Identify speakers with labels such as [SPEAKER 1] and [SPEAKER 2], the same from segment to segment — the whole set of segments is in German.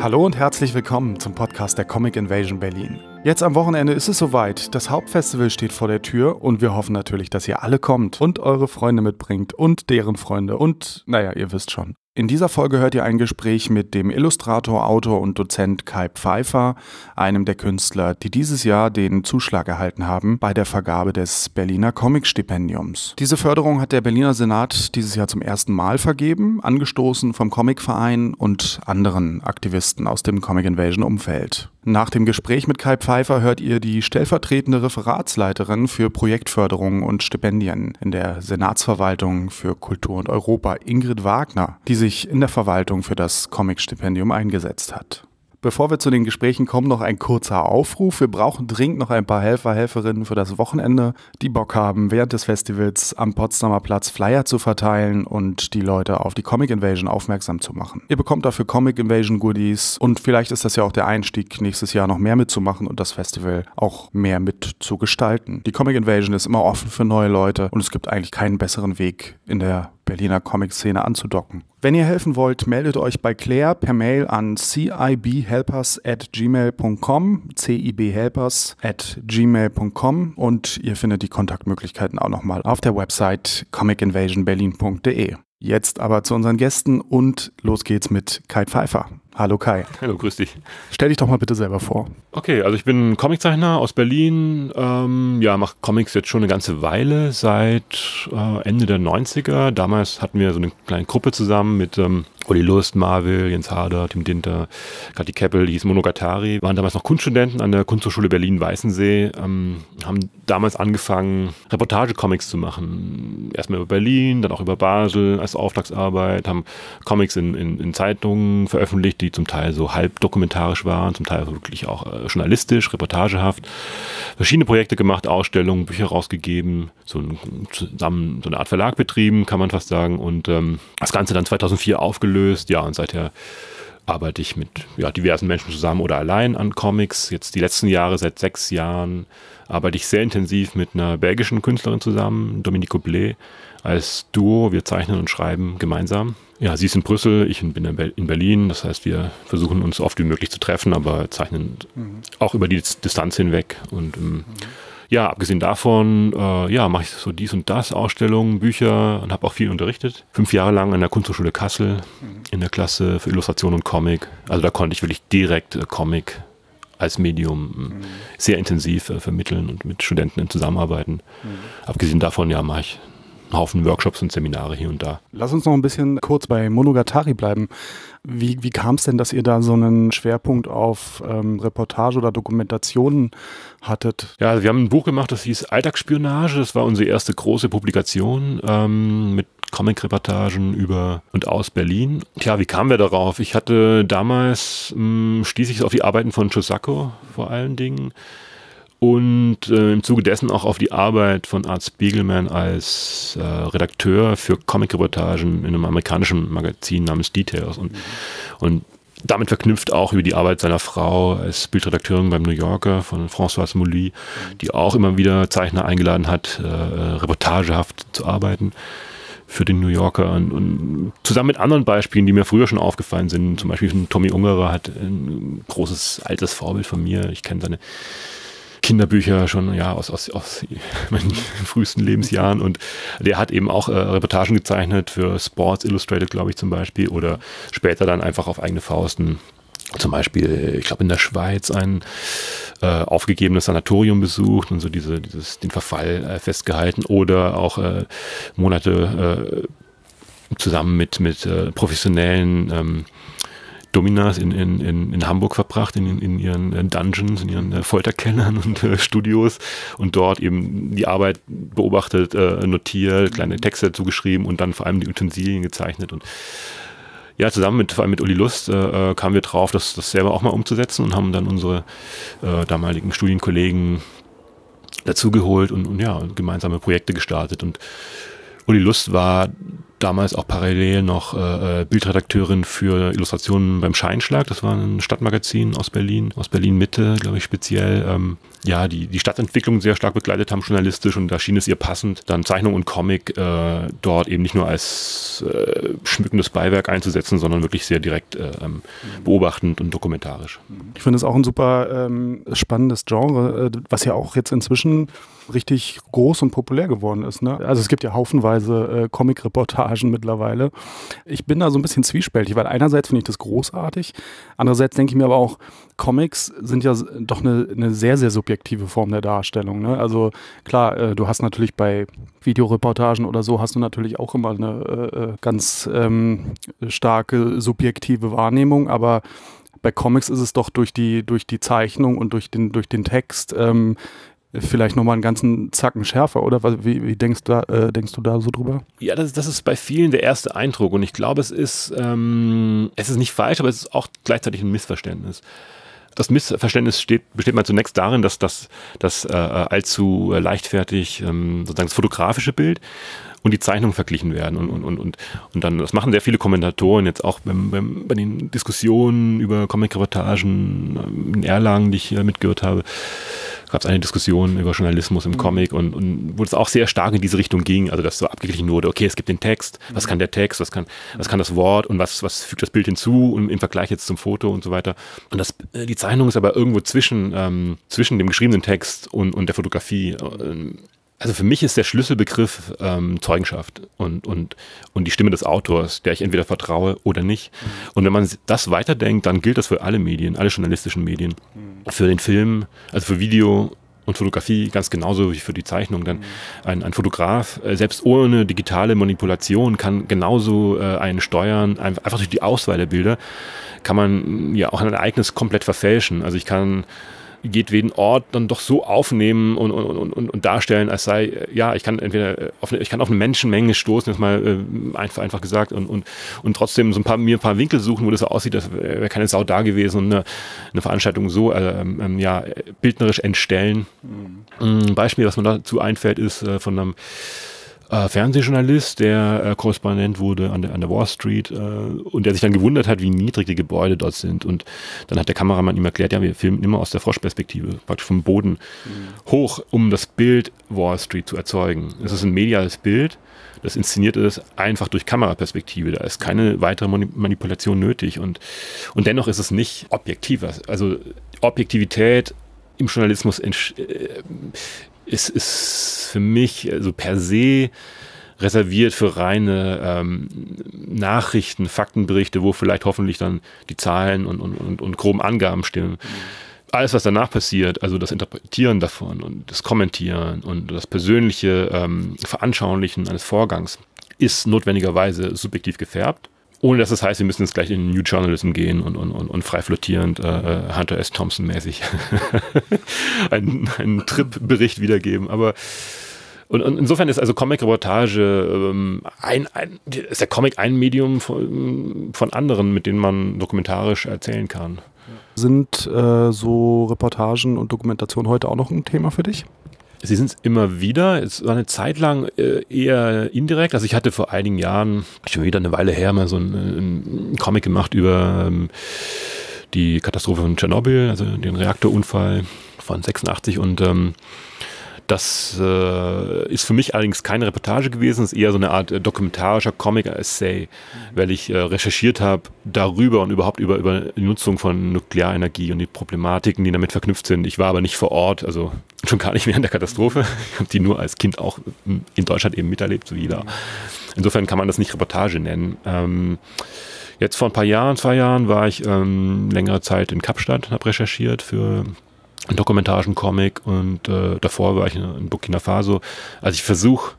[SPEAKER 1] Hallo und herzlich willkommen zum Podcast der Comic Invasion Berlin. Jetzt am Wochenende ist es soweit. Das Hauptfestival steht vor der Tür und wir hoffen natürlich, dass ihr alle kommt und eure Freunde mitbringt und deren Freunde und, naja, ihr wisst schon. In dieser Folge hört ihr ein Gespräch mit dem Illustrator, Autor und Dozent Kai Pfeiffer, einem der Künstler, die dieses Jahr den Zuschlag erhalten haben bei der Vergabe des Berliner Comic-Stipendiums. Diese Förderung hat der Berliner Senat dieses Jahr zum ersten Mal vergeben, angestoßen vom Comicverein und anderen Aktivisten aus dem Comic Invasion Umfeld. Nach dem Gespräch mit Kai Pfeiffer hört ihr die stellvertretende Referatsleiterin für Projektförderung und Stipendien in der Senatsverwaltung für Kultur und Europa, Ingrid Wagner, die sich in der Verwaltung für das Comic-Stipendium eingesetzt hat. Bevor wir zu den Gesprächen kommen, noch ein kurzer Aufruf. Wir brauchen dringend noch ein paar Helfer, Helferinnen für das Wochenende, die Bock haben, während des Festivals am Potsdamer Platz Flyer zu verteilen und die Leute auf die Comic Invasion aufmerksam zu machen. Ihr bekommt dafür Comic Invasion Goodies und vielleicht ist das ja auch der Einstieg, nächstes Jahr noch mehr mitzumachen und das Festival auch mehr mitzugestalten. Die Comic Invasion ist immer offen für neue Leute und es gibt eigentlich keinen besseren Weg in der Berliner Comic-Szene anzudocken. Wenn ihr helfen wollt, meldet euch bei Claire per Mail an cibhelpers at gmail.com, cibhelpers at gmail.com und ihr findet die Kontaktmöglichkeiten auch nochmal auf der Website comicinvasionberlin.de. Jetzt aber zu unseren Gästen und los geht's mit Kai Pfeiffer. Hallo Kai.
[SPEAKER 2] Hallo, grüß dich.
[SPEAKER 1] Stell dich doch mal bitte selber vor.
[SPEAKER 2] Okay, also ich bin Comiczeichner aus Berlin. Ähm, ja, mache Comics jetzt schon eine ganze Weile, seit äh, Ende der 90er. Damals hatten wir so eine kleine Gruppe zusammen mit ähm, Uli Lust, Marvel, Jens Harder, Tim Dinter, Kathi Keppel, die hieß Monogatari, waren damals noch Kunststudenten an der Kunsthochschule Berlin-Weißensee, ähm, haben damals angefangen, Reportage-Comics zu machen. Erstmal über Berlin, dann auch über Basel als Auftragsarbeit, haben Comics in, in, in Zeitungen veröffentlicht, die zum Teil so halb dokumentarisch waren, zum Teil wirklich auch äh, journalistisch, reportagehaft. Verschiedene Projekte gemacht, Ausstellungen, Bücher rausgegeben, so, ein, zusammen so eine Art Verlag betrieben, kann man fast sagen. Und ähm, das Ganze dann 2004 aufgelöst. Ja, und seither arbeite ich mit ja, diversen Menschen zusammen oder allein an Comics. Jetzt die letzten Jahre, seit sechs Jahren, arbeite ich sehr intensiv mit einer belgischen Künstlerin zusammen, Dominique Blé, als Duo. Wir zeichnen und schreiben gemeinsam. Ja, sie ist in Brüssel, ich bin in Berlin. Das heißt, wir versuchen uns so oft wie möglich zu treffen, aber zeichnen mhm. auch über die Distanz hinweg. Und ähm, mhm. Ja, abgesehen davon, äh, ja, mache ich so dies und das, Ausstellungen, Bücher und habe auch viel unterrichtet. Fünf Jahre lang an der Kunsthochschule Kassel mhm. in der Klasse für Illustration und Comic. Also da konnte ich wirklich direkt äh, Comic als Medium mhm. sehr intensiv äh, vermitteln und mit Studenten zusammenarbeiten. Mhm. Abgesehen davon, ja, mache ich Haufen Workshops und Seminare hier und da.
[SPEAKER 1] Lass uns noch ein bisschen kurz bei Monogatari bleiben. Wie, wie kam es denn, dass ihr da so einen Schwerpunkt auf ähm, Reportage oder Dokumentationen hattet?
[SPEAKER 2] Ja, also wir haben ein Buch gemacht, das hieß Alltagsspionage. Das war unsere erste große Publikation ähm, mit Comic-Reportagen über und aus Berlin. Tja, wie kamen wir darauf? Ich hatte damals, mh, hm, stieß ich auf die Arbeiten von Chosako vor allen Dingen und äh, im Zuge dessen auch auf die Arbeit von Art Spiegelman als äh, Redakteur für Comic-Reportagen in einem amerikanischen Magazin namens Details und, und damit verknüpft auch über die Arbeit seiner Frau als Bildredakteurin beim New Yorker von Françoise Mouly, die auch immer wieder Zeichner eingeladen hat, äh, reportagehaft zu arbeiten für den New Yorker und, und, zusammen mit anderen Beispielen, die mir früher schon aufgefallen sind, zum Beispiel Tommy Ungerer hat ein großes altes Vorbild von mir. Ich kenne seine Kinderbücher schon ja aus, aus, aus meinen frühesten Lebensjahren. Und der hat eben auch äh, Reportagen gezeichnet für Sports Illustrated, glaube ich zum Beispiel, oder später dann einfach auf eigene Fausten zum Beispiel, ich glaube in der Schweiz ein äh, aufgegebenes Sanatorium besucht und so diese, dieses, den Verfall äh, festgehalten. Oder auch äh, Monate äh, zusammen mit, mit äh, professionellen ähm, Dominas in, in, in, in Hamburg verbracht, in, in ihren äh, Dungeons, in ihren äh, Folterkellern und äh, Studios und dort eben die Arbeit beobachtet, äh, notiert, kleine Texte zugeschrieben und dann vor allem die Utensilien gezeichnet und ja, zusammen mit, vor allem mit Uli Lust äh, äh, kamen wir drauf, das, das selber auch mal umzusetzen und haben dann unsere äh, damaligen Studienkollegen dazugeholt und, und ja, gemeinsame Projekte gestartet. Und Uli Lust war damals auch parallel noch äh, äh, Bildredakteurin für Illustrationen beim Scheinschlag. Das war ein Stadtmagazin aus Berlin, aus Berlin Mitte, glaube ich, speziell. Ähm, ja, die, die Stadtentwicklung sehr stark begleitet haben, journalistisch, und da schien es ihr passend, dann Zeichnung und Comic äh, dort eben nicht nur als äh, schmückendes Beiwerk einzusetzen, sondern wirklich sehr direkt äh, ähm, beobachtend und dokumentarisch.
[SPEAKER 1] Ich finde es auch ein super ähm, spannendes Genre, äh, was ja auch jetzt inzwischen richtig groß und populär geworden ist. Ne? Also es gibt ja haufenweise äh, Comic-Reportagen mittlerweile. Ich bin da so ein bisschen zwiespältig, weil einerseits finde ich das großartig, andererseits denke ich mir aber auch, Comics sind ja doch eine, eine sehr, sehr subjektive Form der Darstellung. Ne? Also klar, äh, du hast natürlich bei Videoreportagen oder so, hast du natürlich auch immer eine äh, äh ganz ähm, starke subjektive Wahrnehmung, aber bei Comics ist es doch durch die, durch die Zeichnung und durch den, durch den Text ähm, vielleicht nochmal einen ganzen Zacken schärfer, oder? Wie, wie denkst, du da, äh, denkst du da so drüber?
[SPEAKER 2] Ja, das, das ist bei vielen der erste Eindruck und ich glaube, es ist, ähm, es ist nicht falsch, aber es ist auch gleichzeitig ein Missverständnis. Das Missverständnis steht, besteht mal zunächst darin, dass das, das äh, allzu leichtfertig ähm, sozusagen das fotografische Bild und die Zeichnungen verglichen werden. Und, und, und, und dann, das machen sehr viele Kommentatoren jetzt auch beim, beim, bei den Diskussionen über Comic-Reportagen ähm, in Erlangen, die ich äh, mitgehört habe gab es eine Diskussion über Journalismus im mhm. Comic und, und wo es auch sehr stark in diese Richtung ging, also dass so abgeglichen wurde, okay, es gibt den Text, was mhm. kann der Text, was kann, was kann das Wort und was, was fügt das Bild hinzu und im Vergleich jetzt zum Foto und so weiter. Und das, äh, die Zeichnung ist aber irgendwo zwischen, ähm, zwischen dem geschriebenen Text und, und der Fotografie. Ähm, also für mich ist der Schlüsselbegriff ähm, Zeugenschaft und, und, und die Stimme des Autors, der ich entweder vertraue oder nicht. Mhm. Und wenn man das weiterdenkt, dann gilt das für alle Medien, alle journalistischen Medien. Mhm. Für den Film, also für Video und Fotografie ganz genauso wie für die Zeichnung. Dann mhm. ein, ein Fotograf, äh, selbst ohne digitale Manipulation, kann genauso äh, einen steuern, einfach durch die Auswahl der Bilder, kann man ja auch ein Ereignis komplett verfälschen. Also ich kann jedweden Ort dann doch so aufnehmen und, und, und, und darstellen, als sei, ja, ich kann entweder auf eine, ich kann auf eine Menschenmenge stoßen, jetzt mal äh, einfach, einfach gesagt, und, und, und trotzdem so ein paar, mir ein paar Winkel suchen, wo das so aussieht, als wäre keine Sau da gewesen und eine, eine Veranstaltung so äh, ähm, ja, bildnerisch entstellen. Mhm. Ein Beispiel, was mir dazu einfällt, ist äh, von einem äh, Fernsehjournalist, der äh, Korrespondent wurde an der, an der Wall Street äh, und der sich dann gewundert hat, wie niedrig die Gebäude dort sind. Und dann hat der Kameramann ihm erklärt, ja, wir filmen immer aus der Froschperspektive, praktisch vom Boden mhm. hoch, um das Bild Wall Street zu erzeugen. Es ist ein mediales Bild, das inszeniert ist einfach durch Kameraperspektive. Da ist keine weitere Manipulation nötig. Und, und dennoch ist es nicht objektiv. Also Objektivität im Journalismus äh, ist, ist für mich also per se reserviert für reine ähm, Nachrichten, Faktenberichte, wo vielleicht hoffentlich dann die Zahlen und, und, und, und groben Angaben stimmen. Mhm. Alles, was danach passiert, also das Interpretieren davon und das Kommentieren und das persönliche ähm, Veranschaulichen eines Vorgangs, ist notwendigerweise subjektiv gefärbt ohne dass das heißt, wir müssen jetzt gleich in New Journalism gehen und, und, und, und frei flottierend äh, äh Hunter S. Thompson mäßig einen, einen Trip-Bericht wiedergeben. Aber und, und, insofern ist also Comic-Reportage ähm, ein, ein, ist der Comic ein Medium von, von anderen, mit denen man dokumentarisch erzählen kann.
[SPEAKER 1] Sind äh, so Reportagen und Dokumentation heute auch noch ein Thema für dich?
[SPEAKER 2] Sie sind es immer wieder. Es war eine Zeit lang äh, eher indirekt. Also ich hatte vor einigen Jahren, schon wieder eine Weile her, mal so einen, einen Comic gemacht über ähm, die Katastrophe von Tschernobyl, also den Reaktorunfall von 86 und ähm, das äh, ist für mich allerdings keine Reportage gewesen, es ist eher so eine Art äh, dokumentarischer Comic-Essay, mhm. weil ich äh, recherchiert habe darüber und überhaupt über, über die Nutzung von Nuklearenergie und die Problematiken, die damit verknüpft sind. Ich war aber nicht vor Ort, also schon gar nicht mehr in der Katastrophe. Ich habe die nur als Kind auch in Deutschland eben miterlebt, so wie da. Insofern kann man das nicht Reportage nennen. Ähm, jetzt vor ein paar Jahren, zwei Jahren, war ich ähm, längere Zeit in Kapstadt, habe recherchiert für dokumentarischen Comic und äh, davor war ich in, Burkina Faso. Also ich versuche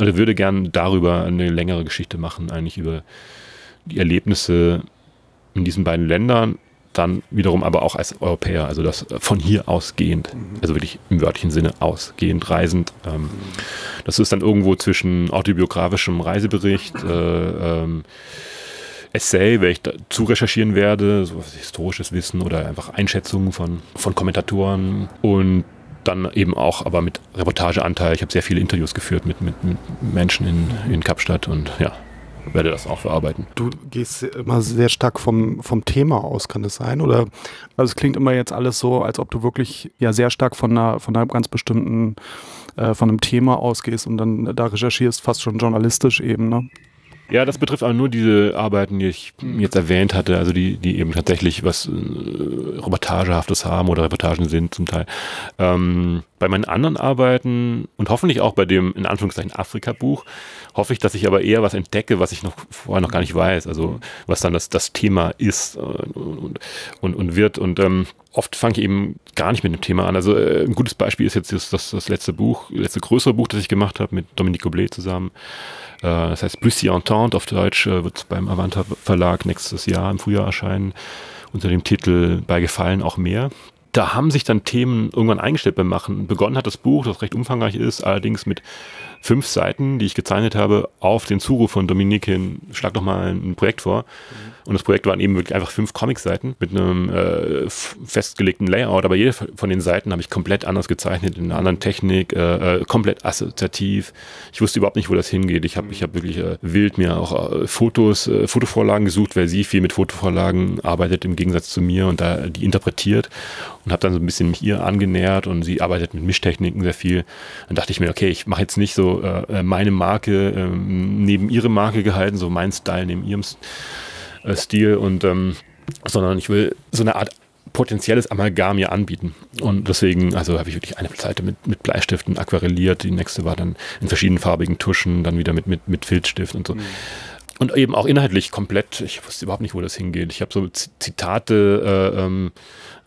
[SPEAKER 2] oder würde gern darüber eine längere Geschichte machen, eigentlich über die Erlebnisse in diesen beiden Ländern, dann wiederum aber auch als Europäer, also das von hier ausgehend, also wirklich im wörtlichen Sinne ausgehend, reisend. Ähm, das ist dann irgendwo zwischen autobiografischem Reisebericht, äh, ähm, Essay, welches ich dazu recherchieren werde, so historisches Wissen oder einfach Einschätzungen von, von Kommentatoren und dann eben auch aber mit Reportageanteil. Ich habe sehr viele Interviews geführt mit, mit, mit Menschen in, in Kapstadt und ja, werde das auch verarbeiten.
[SPEAKER 1] Du gehst immer sehr stark vom, vom Thema aus, kann das sein? Oder also es klingt immer jetzt alles so, als ob du wirklich ja sehr stark von einer, von einer ganz bestimmten, äh, von einem Thema ausgehst und dann da recherchierst, fast schon journalistisch eben, ne?
[SPEAKER 2] Ja, das betrifft aber nur diese Arbeiten, die ich jetzt erwähnt hatte, also die, die eben tatsächlich was äh, Reportagehaftes haben oder Reportagen sind zum Teil. Ähm, bei meinen anderen Arbeiten und hoffentlich auch bei dem in Anführungszeichen Afrika-Buch hoffe ich, dass ich aber eher was entdecke, was ich noch vorher noch gar nicht weiß, also was dann das, das Thema ist äh, und, und, und wird. Und ähm, oft fange ich eben gar nicht mit dem Thema an. Also äh, ein gutes Beispiel ist jetzt das, das, das letzte Buch, letzte größere Buch, das ich gemacht habe mit Dominique Goblet zusammen. Äh, das heißt Plus Entente auf Deutsch, äh, wird beim Avanta Verlag nächstes Jahr im Frühjahr erscheinen unter dem Titel Bei Gefallen auch mehr da haben sich dann Themen irgendwann eingestellt beim Machen. Begonnen hat das Buch, das recht umfangreich ist, allerdings mit fünf Seiten, die ich gezeichnet habe, auf den Zuruf von Dominique hin, schlag doch mal ein Projekt vor. Mhm. Und das Projekt waren eben wirklich einfach fünf Comic-Seiten mit einem äh, festgelegten Layout, aber jede von den Seiten habe ich komplett anders gezeichnet, in einer anderen Technik, äh, äh, komplett assoziativ. Ich wusste überhaupt nicht, wo das hingeht. Ich habe ich hab wirklich äh, wild mir auch äh, Fotos, äh, Fotovorlagen gesucht, weil sie viel mit Fotovorlagen arbeitet im Gegensatz zu mir und da die interpretiert und habe dann so ein bisschen mich ihr angenähert und sie arbeitet mit Mischtechniken sehr viel. Dann dachte ich mir, okay, ich mache jetzt nicht so äh, meine Marke äh, neben ihre Marke gehalten, so mein Style neben ihrem äh, Stil und ähm, sondern ich will so eine Art potenzielles Amalgam hier anbieten. Und deswegen, also habe ich wirklich eine Seite mit, mit Bleistiften aquarelliert, die nächste war dann in verschiedenfarbigen Tuschen, dann wieder mit, mit, mit Filzstift und so. Mhm. Und eben auch inhaltlich komplett, ich wusste überhaupt nicht, wo das hingeht. Ich habe so Zitate äh, ähm,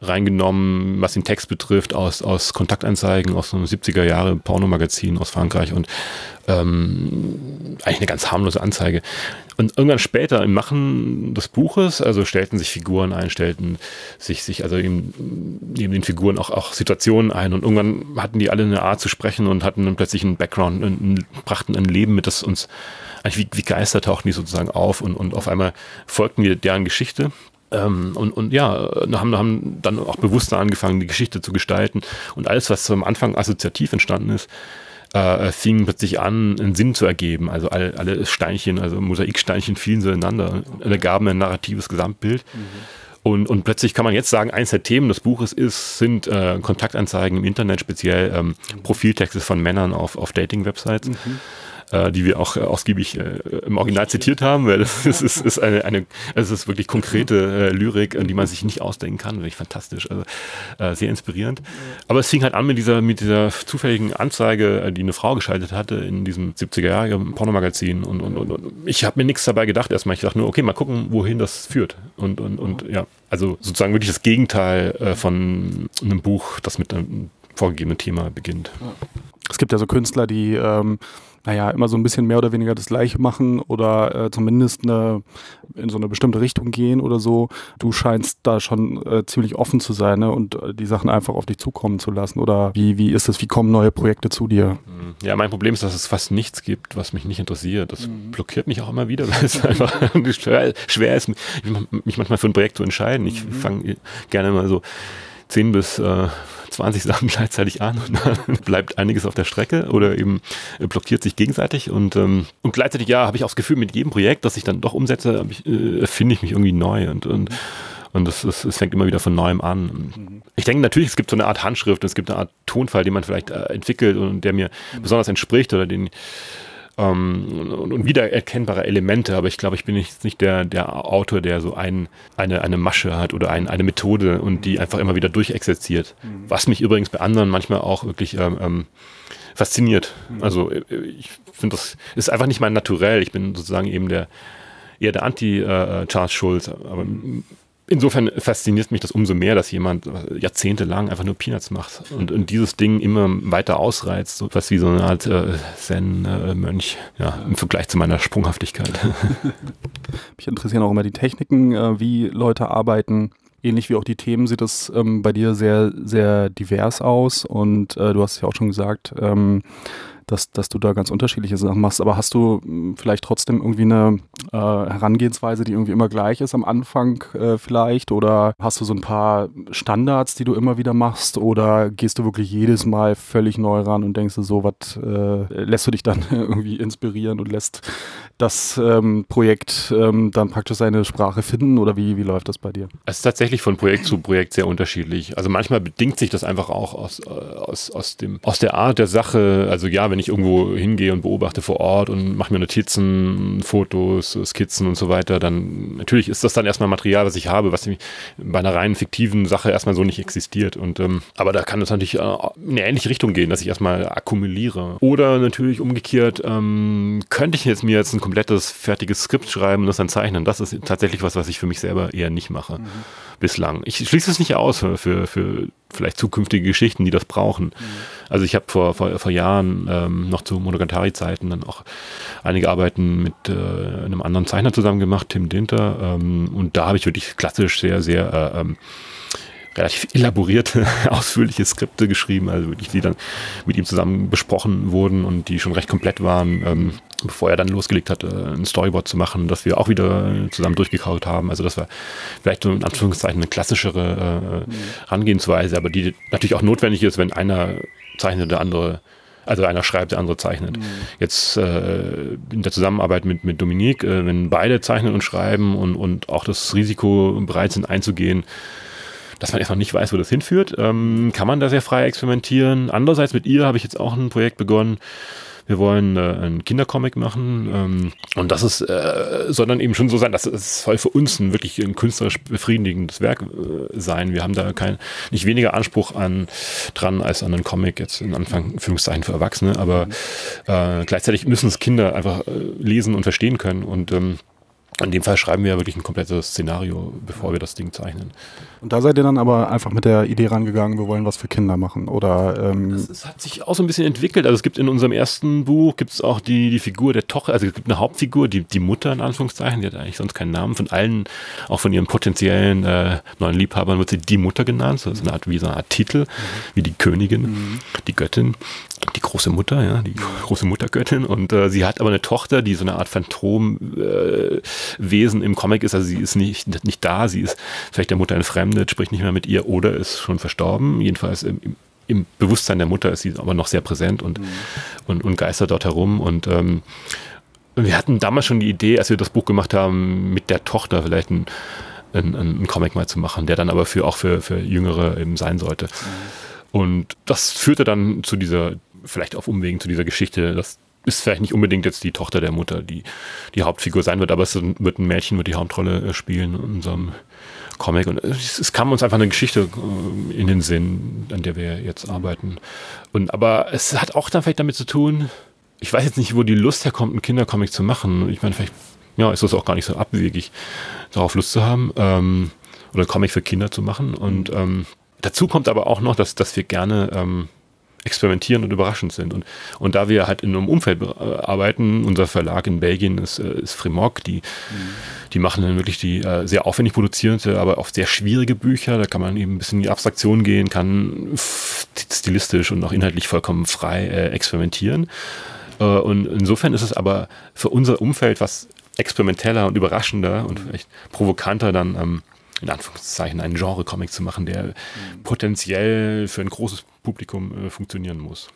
[SPEAKER 2] reingenommen, was den Text betrifft, aus, aus Kontaktanzeigen, aus so einem 70er Jahre Pornomagazin aus Frankreich und ähm, eigentlich eine ganz harmlose Anzeige. Und irgendwann später im Machen des Buches, also stellten sich Figuren ein, stellten sich, sich also eben, neben den Figuren auch, auch Situationen ein. Und irgendwann hatten die alle eine Art zu sprechen und hatten dann plötzlich einen Background, und brachten ein Leben mit, das uns eigentlich wie, wie Geister tauchten die sozusagen auf. Und, und auf einmal folgten wir deren Geschichte. Ähm, und, und ja, haben, haben dann auch bewusster angefangen, die Geschichte zu gestalten. Und alles, was am Anfang assoziativ entstanden ist, äh, fing plötzlich an, einen Sinn zu ergeben. Also alle, alle Steinchen, also Mosaiksteinchen fielen so ineinander und ergaben ein narratives Gesamtbild. Mhm. Und, und plötzlich kann man jetzt sagen, eins der Themen des Buches ist, sind äh, Kontaktanzeigen im Internet, speziell ähm, mhm. Profiltexte von Männern auf, auf Dating-Websites. Mhm äh, die wir auch äh, ausgiebig äh, im Original zitiert haben, weil das ist, ist, ist eine, eine, es ist wirklich konkrete äh, Lyrik, die man sich nicht ausdenken kann, wirklich fantastisch, also äh, sehr inspirierend. Aber es fing halt an mit dieser, mit dieser zufälligen Anzeige, äh, die eine Frau geschaltet hatte in diesem 70er Jahre Pornomagazin und, und, und, und ich habe mir nichts dabei gedacht erstmal. Ich dachte nur, okay, mal gucken, wohin das führt. Und, und, und ja, also sozusagen wirklich das Gegenteil äh, von einem Buch, das mit einem vorgegebenen Thema beginnt.
[SPEAKER 1] Es gibt ja so Künstler, die ähm, naja, immer so ein bisschen mehr oder weniger das Gleiche machen oder äh, zumindest eine, in so eine bestimmte Richtung gehen oder so. Du scheinst da schon äh, ziemlich offen zu sein ne? und äh, die Sachen einfach auf dich zukommen zu lassen. Oder wie, wie ist es, wie kommen neue Projekte zu dir?
[SPEAKER 2] Mhm. Ja, mein Problem ist, dass es fast nichts gibt, was mich nicht interessiert. Das mhm. blockiert mich auch immer wieder, weil es einfach schwer, schwer ist, mich manchmal für ein Projekt zu entscheiden. Ich mhm. fange gerne mal so zehn bis äh, 20 Sachen gleichzeitig an und dann bleibt einiges auf der Strecke oder eben blockiert sich gegenseitig und, ähm, und gleichzeitig, ja, habe ich auch das Gefühl, mit jedem Projekt, das ich dann doch umsetze, ich, äh, finde ich mich irgendwie neu und, und und es, es, es, fängt immer wieder von neuem an. Ich denke natürlich, es gibt so eine Art Handschrift, es gibt eine Art Tonfall, den man vielleicht äh, entwickelt und der mir mhm. besonders entspricht oder den, ähm, und, und wiedererkennbare Elemente, aber ich glaube, ich bin nicht, nicht der, der Autor, der so ein, eine, eine Masche hat oder ein, eine Methode und die einfach immer wieder durchexerziert. Mhm. Was mich übrigens bei anderen manchmal auch wirklich ähm, ähm fasziniert. Mhm. Also äh, ich finde, das ist einfach nicht mein Naturell. Ich bin sozusagen eben der eher der Anti-Charles äh, Schulz, aber insofern fasziniert mich das umso mehr, dass jemand jahrzehntelang einfach nur Peanuts macht und, und dieses Ding immer weiter ausreizt, so was wie so eine Art äh, Zen-Mönch, äh, ja, im Vergleich zu meiner Sprunghaftigkeit.
[SPEAKER 1] Mich interessieren auch immer die Techniken, äh, wie Leute arbeiten. Ähnlich wie auch die Themen sieht es ähm, bei dir sehr, sehr divers aus und äh, du hast ja auch schon gesagt, ähm, dass, dass du da ganz unterschiedliche Sachen machst. Aber hast du hm, vielleicht trotzdem irgendwie eine äh, Herangehensweise, die irgendwie immer gleich ist am Anfang äh, vielleicht? Oder hast du so ein paar Standards, die du immer wieder machst? Oder gehst du wirklich jedes Mal völlig neu ran und denkst du so, was äh, lässt du dich dann irgendwie inspirieren und lässt das ähm, Projekt ähm, dann praktisch seine Sprache finden? Oder wie, wie läuft das bei dir?
[SPEAKER 2] Es ist tatsächlich von Projekt zu Projekt sehr unterschiedlich. Also manchmal bedingt sich das einfach auch aus, äh, aus, aus, dem, aus der Art der Sache. Also ja, wenn ich irgendwo hingehe und beobachte vor Ort und mache mir Notizen, Fotos, Skizzen und so weiter, dann natürlich ist das dann erstmal Material, was ich habe, was bei einer rein fiktiven Sache erstmal so nicht existiert. Und ähm, aber da kann es natürlich äh, in eine ähnliche Richtung gehen, dass ich erstmal akkumuliere. Oder natürlich umgekehrt, ähm, könnte ich jetzt mir jetzt ein komplettes fertiges Skript schreiben und das dann zeichnen. Das ist tatsächlich was, was ich für mich selber eher nicht mache. Mhm bislang. Ich schließe es nicht aus für, für, für vielleicht zukünftige Geschichten, die das brauchen. Mhm. Also ich habe vor, vor, vor Jahren ähm, noch zu Monogatari-Zeiten dann auch einige Arbeiten mit äh, einem anderen Zeichner zusammen gemacht, Tim Dinter. Ähm, und da habe ich wirklich klassisch sehr, sehr äh, ähm, relativ elaborierte, ausführliche Skripte geschrieben, also wirklich, die dann mit ihm zusammen besprochen wurden und die schon recht komplett waren, ähm, bevor er dann losgelegt hat, äh, ein Storyboard zu machen, das wir auch wieder zusammen durchgekaut haben. Also das war vielleicht so in Anführungszeichen eine klassischere äh, mhm. Herangehensweise, aber die natürlich auch notwendig ist, wenn einer zeichnet, der andere also einer schreibt, der andere zeichnet. Mhm. Jetzt äh, in der Zusammenarbeit mit, mit Dominique, äh, wenn beide zeichnen und schreiben und, und auch das Risiko bereit sind einzugehen, dass man erstmal nicht weiß, wo das hinführt, ähm, kann man da sehr frei experimentieren. Andererseits mit ihr habe ich jetzt auch ein Projekt begonnen. Wir wollen äh, einen Kindercomic machen ähm, und das ist, äh, soll dann eben schon so sein, dass es soll für uns ein wirklich ein künstlerisch befriedigendes Werk äh, sein. Wir haben da kein, nicht weniger Anspruch an dran als an einen Comic jetzt in Anführungszeichen für Erwachsene, aber äh, gleichzeitig müssen es Kinder einfach äh, lesen und verstehen können und ähm, in dem Fall schreiben wir ja wirklich ein komplettes Szenario, bevor wir das Ding zeichnen.
[SPEAKER 1] Und da seid ihr dann aber einfach mit der Idee rangegangen, wir wollen was für Kinder machen, oder?
[SPEAKER 2] Ähm das, das, hat sich auch so ein bisschen entwickelt. Also es gibt in unserem ersten Buch gibt es auch die, die Figur der Tochter, also es gibt eine Hauptfigur, die, die Mutter in Anführungszeichen, die hat eigentlich sonst keinen Namen. Von allen, auch von ihren potenziellen äh, neuen Liebhabern wird sie die Mutter genannt. So eine Art wie so eine Art Titel, mhm. wie die Königin, mhm. die Göttin, die große Mutter, ja, die große Muttergöttin. Und äh, sie hat aber eine Tochter, die so eine Art Phantomwesen äh, im Comic ist. Also sie ist nicht, nicht da, sie ist vielleicht der Mutter entfremdet spricht nicht mehr mit ihr oder ist schon verstorben. Jedenfalls im, im Bewusstsein der Mutter ist sie aber noch sehr präsent und, mhm. und, und geistert dort herum. Und ähm, wir hatten damals schon die Idee, als wir das Buch gemacht haben, mit der Tochter vielleicht ein, ein, ein Comic mal zu machen, der dann aber für, auch für, für Jüngere eben sein sollte. Mhm. Und das führte dann zu dieser, vielleicht auf Umwegen zu dieser Geschichte, dass ist vielleicht nicht unbedingt jetzt die Tochter der Mutter, die die Hauptfigur sein wird, aber es wird ein Mädchen, wird die Hauptrolle äh, spielen in unserem Comic. Und es, es, kam uns einfach eine Geschichte äh, in den Sinn, an der wir jetzt arbeiten. Und aber es hat auch dann vielleicht damit zu tun, ich weiß jetzt nicht, wo die Lust herkommt, einen Kindercomic zu machen. Ich meine, vielleicht ja, ist das auch gar nicht so abwegig, darauf Lust zu haben ähm, oder Comic für Kinder zu machen. Und ähm, dazu kommt aber auch noch, dass, dass wir gerne ähm, experimentieren und überraschend sind. Und, und da wir halt in einem Umfeld arbeiten, unser Verlag in Belgien ist, äh, ist Fremog, die, mhm. die machen dann wirklich die äh, sehr aufwendig produzierende, aber auch sehr schwierige Bücher. Da kann man eben ein bisschen in die Abstraktion gehen, kann stilistisch und auch inhaltlich vollkommen frei äh, experimentieren. Äh, und insofern ist es aber für unser Umfeld was experimenteller und überraschender und vielleicht provokanter dann ähm, in Anführungszeichen einen Genre-Comic zu machen, der mhm. potenziell für ein großes Publikum äh, funktionieren muss.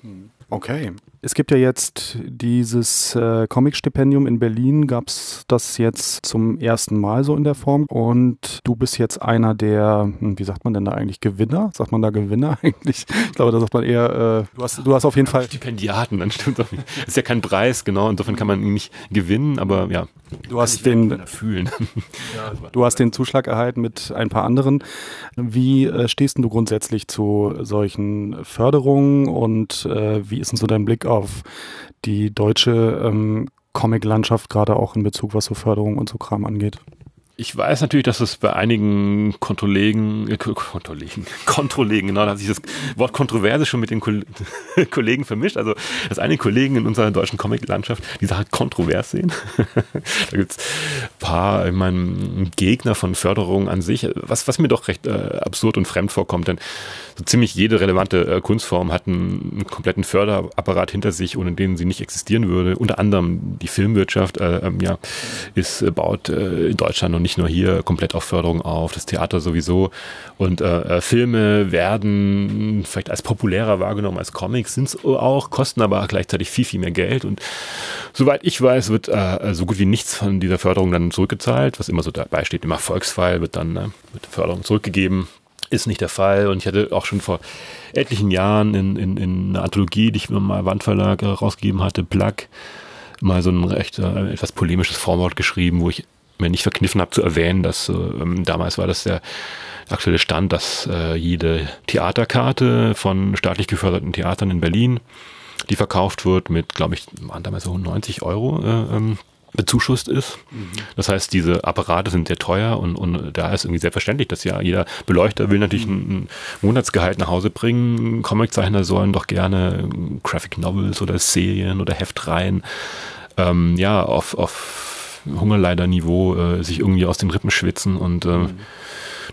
[SPEAKER 1] Okay. Es gibt ja jetzt dieses äh, Comic-Stipendium in Berlin, gab es das jetzt zum ersten Mal so in der Form. Und du bist jetzt einer der, hm, wie sagt man denn da eigentlich, Gewinner? Sagt man da Gewinner eigentlich? Ich glaube, da sagt man eher, äh, du, hast, du hast auf jeden Fall.
[SPEAKER 2] Stipendiaten, dann stimmt doch nicht. Das ist ja kein Preis, genau. Insofern kann man ihn nicht gewinnen, aber ja.
[SPEAKER 1] Du hast den, fühlen. du hast den Zuschlag erhalten mit ein paar anderen. Wie äh, stehst du grundsätzlich zu solchen Förderung und äh, wie ist denn so dein Blick auf die deutsche ähm, Comic-Landschaft, gerade auch in Bezug, was so Förderung und so Kram angeht?
[SPEAKER 2] Ich weiß natürlich, dass es bei einigen Kontrollegen, äh, Kontrollegen, Kontrollegen, genau, da hat sich das Wort Kontroverse schon mit den Kollegen vermischt. Also, dass einige Kollegen in unserer deutschen Comic-Landschaft die Sache kontrovers sehen. da gibt es ein paar, ich meine, Gegner von Förderung an sich, was, was mir doch recht äh, absurd und fremd vorkommt, denn so ziemlich jede relevante äh, Kunstform hat einen, einen, kompletten Förderapparat hinter sich, ohne den sie nicht existieren würde. Unter anderem die Filmwirtschaft, äh, ähm, ja, ist, äh, baut äh, in Deutschland und nicht nur hier komplett auf Förderung auf, das Theater sowieso. Und äh, äh, Filme werden vielleicht als populärer wahrgenommen als Comics, sind es auch, kosten aber gleichzeitig viel, viel mehr Geld. Und soweit ich weiß, wird so gut wie nichts von dieser Förderung dann zurückgezahlt, was immer so dabei steht. Im Erfolgsfall wird dann ne, mit Förderung zurückgegeben ist nicht der Fall. Und ich hatte auch schon vor etlichen Jahren in, in, in einer Anthologie, die ich mit meinem Wandverlag rausgegeben hatte, Plug, mal so ein recht äh, etwas polemisches Vorwort geschrieben, wo ich mir nicht verkniffen habe zu erwähnen, dass äh, damals war das der aktuelle Stand, dass äh, jede Theaterkarte von staatlich geförderten Theatern in Berlin, die verkauft wird mit, glaube ich, waren damals so 90 Euro, äh, ähm, bezuschusst ist. Mhm. Das heißt, diese Apparate sind sehr teuer und, und da ist irgendwie selbstverständlich, dass ja jeder Beleuchter will natürlich mhm. ein, ein Monatsgehalt nach Hause bringen. Comiczeichner sollen doch gerne Graphic Novels oder Serien oder Heftreihen ähm, ja auf, auf Hungerleider-Niveau äh, sich irgendwie aus den Rippen schwitzen und äh, mhm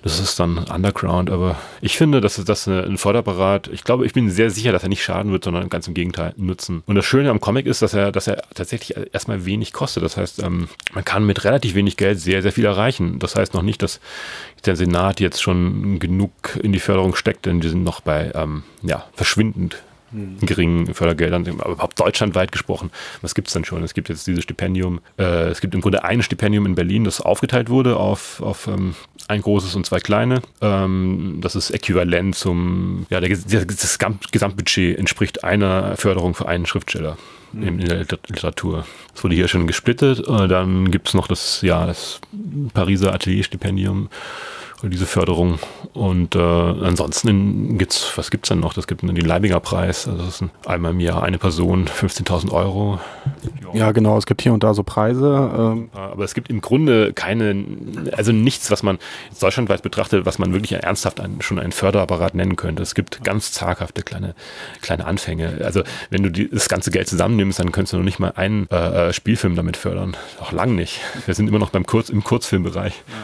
[SPEAKER 2] das ist dann Underground, aber ich finde, dass das ein Förderapparat, ich glaube, ich bin sehr sicher, dass er nicht schaden wird, sondern ganz im Gegenteil nutzen. Und das Schöne am Comic ist, dass er, dass er tatsächlich erstmal wenig kostet. Das heißt, ähm, man kann mit relativ wenig Geld sehr, sehr viel erreichen. Das heißt noch nicht, dass der Senat jetzt schon genug in die Förderung steckt, denn wir sind noch bei ähm, ja, verschwindend hm. geringen Fördergeldern, aber überhaupt deutschlandweit gesprochen. Was gibt es denn schon? Es gibt jetzt dieses Stipendium. Äh, es gibt im Grunde ein Stipendium in Berlin, das aufgeteilt wurde auf, auf ähm, ein großes und zwei kleine. Ähm, das ist äquivalent zum, ja, der, das Gesamtbudget entspricht einer Förderung für einen Schriftsteller hm. in, der Literatur. Das wurde hier schon gesplittet. Äh, dann gibt es noch das, ja, das Pariser Atelierstipendium diese Förderung. Und äh, ansonsten gibt's, was gibt's denn noch? Das gibt den Leibinger Preis. Also das ist ein, einmal im Jahr eine Person, 15.000 Euro.
[SPEAKER 1] Ja, genau. Es gibt hier und da so Preise.
[SPEAKER 2] Ähm. Aber es gibt im Grunde keine, also nichts, was man deutschlandweit betrachtet, was man wirklich ernsthaft einen, schon einen Förderapparat nennen könnte. Es gibt ganz zaghafte kleine, kleine Anfänge. Also wenn du die, das ganze Geld zusammennimmst, dann könntest du noch nicht mal einen äh, äh Spielfilm damit fördern. Auch lang nicht. Wir sind immer noch beim Kurz, im Kurzfilmbereich. Ja.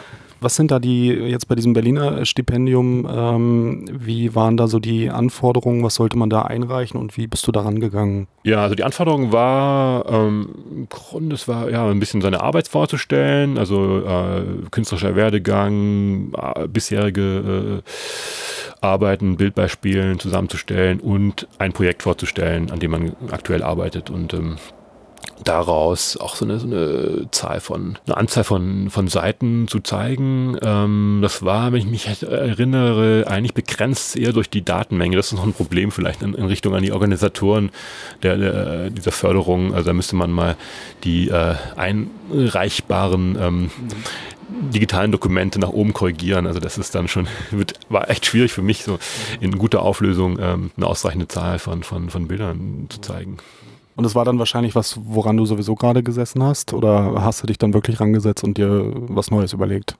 [SPEAKER 1] Was sind da die, jetzt bei diesem Berliner Stipendium, ähm, wie waren da so die Anforderungen, was sollte man da einreichen und wie bist du daran gegangen?
[SPEAKER 2] Ja, also die Anforderung war, ähm, im Grunde, es war ja ein bisschen seine Arbeit vorzustellen, also äh, künstlerischer Werdegang, äh, bisherige äh, Arbeiten, Bildbeispielen zusammenzustellen und ein Projekt vorzustellen, an dem man aktuell arbeitet und ähm, daraus auch so eine, so eine Zahl von, eine Anzahl von, von Seiten zu zeigen. Ähm, das war, wenn ich mich erinnere, eigentlich begrenzt eher durch die Datenmenge. Das ist noch ein Problem vielleicht in, in Richtung an die Organisatoren der, der, dieser Förderung. Also da müsste man mal die äh, einreichbaren ähm, digitalen Dokumente nach oben korrigieren. Also das ist dann schon, wird, war echt schwierig für mich, so in guter Auflösung ähm, eine ausreichende Zahl von, von, von Bildern zu zeigen.
[SPEAKER 1] Und es war dann wahrscheinlich was, woran du sowieso gerade gesessen hast? Oder hast du dich dann wirklich rangesetzt und dir was Neues überlegt?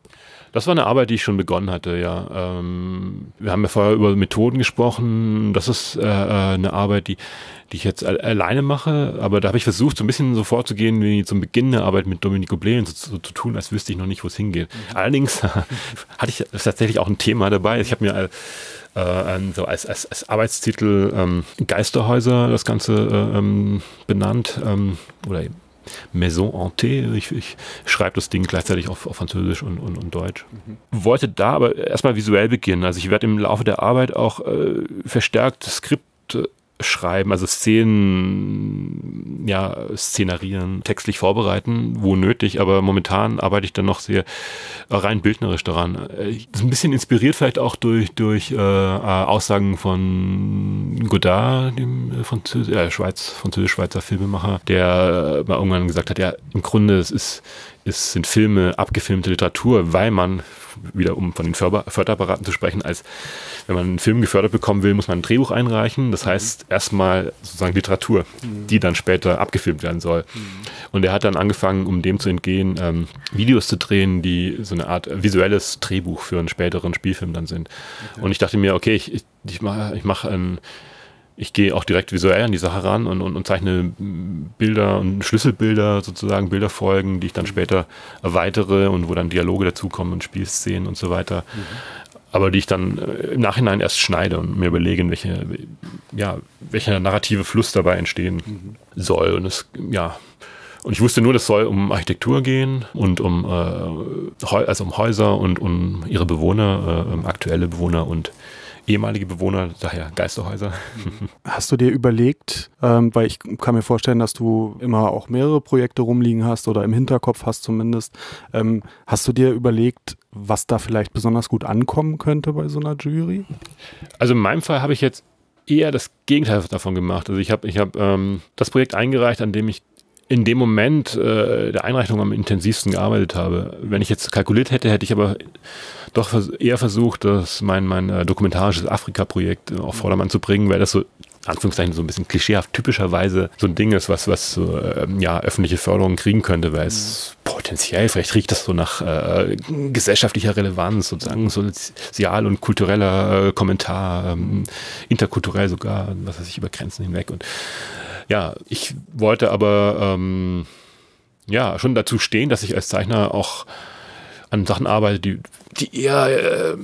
[SPEAKER 2] Das war eine Arbeit, die ich schon begonnen hatte, ja. Ähm, wir haben ja vorher über Methoden gesprochen. Das ist äh, äh eine Arbeit, die, die ich jetzt alleine mache, aber da habe ich versucht, so ein bisschen so vorzugehen, wie zum Beginn der Arbeit mit Dominique Goblet, so, so, zu tun, als wüsste ich noch nicht, wo es hingeht. Mhm. Allerdings hatte ich tatsächlich auch ein Thema dabei. Ich habe mir äh, so als, als, als Arbeitstitel ähm, Geisterhäuser das Ganze äh, ähm, benannt ähm, oder Maison Hantée. Ich, ich schreibe das Ding gleichzeitig auf, auf Französisch und, und, und Deutsch. Mhm. Wollte da aber erstmal visuell beginnen. Also ich werde im Laufe der Arbeit auch äh, verstärkt Skripte schreiben, also Szenen, ja, szenarieren, textlich vorbereiten, wo nötig, aber momentan arbeite ich dann noch sehr rein bildnerisch daran. Äh, ein bisschen inspiriert vielleicht auch durch, durch äh, Aussagen von Godard, dem äh, Französ äh, Schweiz, französisch-schweizer Filmemacher, der mal irgendwann gesagt hat, ja, im Grunde es ist, es sind Filme abgefilmte Literatur, weil man wieder um von den Förder Förderapparaten zu sprechen, als wenn man einen Film gefördert bekommen will, muss man ein Drehbuch einreichen. Das heißt, erstmal sozusagen Literatur, mhm. die dann später abgefilmt werden soll. Mhm. Und er hat dann angefangen, um dem zu entgehen, ähm, Videos zu drehen, die so eine Art visuelles Drehbuch für einen späteren Spielfilm dann sind. Okay. Und ich dachte mir, okay, ich, ich, ich mache ich mach ein ich gehe auch direkt visuell an die Sache ran und, und, und, zeichne Bilder und Schlüsselbilder, sozusagen Bilderfolgen, die ich dann später erweitere und wo dann Dialoge dazukommen und Spielszenen und so weiter. Mhm aber die ich dann äh, im Nachhinein erst schneide und mir überlege, welche, ja, welcher narrative Fluss dabei entstehen mhm. soll. Und es, ja, und ich wusste nur, das soll um Architektur gehen und um, äh, also um Häuser und um ihre Bewohner, äh, aktuelle Bewohner und ehemalige Bewohner, daher Geisterhäuser.
[SPEAKER 1] Hast du dir überlegt, ähm, weil ich kann mir vorstellen, dass du immer auch mehrere Projekte rumliegen hast oder im Hinterkopf hast zumindest, ähm, hast du dir überlegt, was da vielleicht besonders gut ankommen könnte bei so einer Jury?
[SPEAKER 2] Also in meinem Fall habe ich jetzt eher das Gegenteil davon gemacht. Also ich habe ich hab, ähm, das Projekt eingereicht, an dem ich in dem Moment äh, der Einreichung am intensivsten gearbeitet habe. Wenn ich jetzt kalkuliert hätte, hätte ich aber doch eher versucht, das mein, mein äh, dokumentarisches Afrika-Projekt auf Vordermann zu bringen, weil das so Anführungszeichen so ein bisschen klischeehaft typischerweise so ein Ding ist, was, was so, äh, ja, öffentliche Förderung kriegen könnte, weil es mhm. potenziell, vielleicht riecht das so nach äh, gesellschaftlicher Relevanz, sozusagen sozial und kultureller äh, Kommentar, ähm, interkulturell sogar, was weiß ich, über Grenzen hinweg. Und ja, ich wollte aber ähm, ja schon dazu stehen, dass ich als Zeichner auch an Sachen arbeite, die, die eher äh,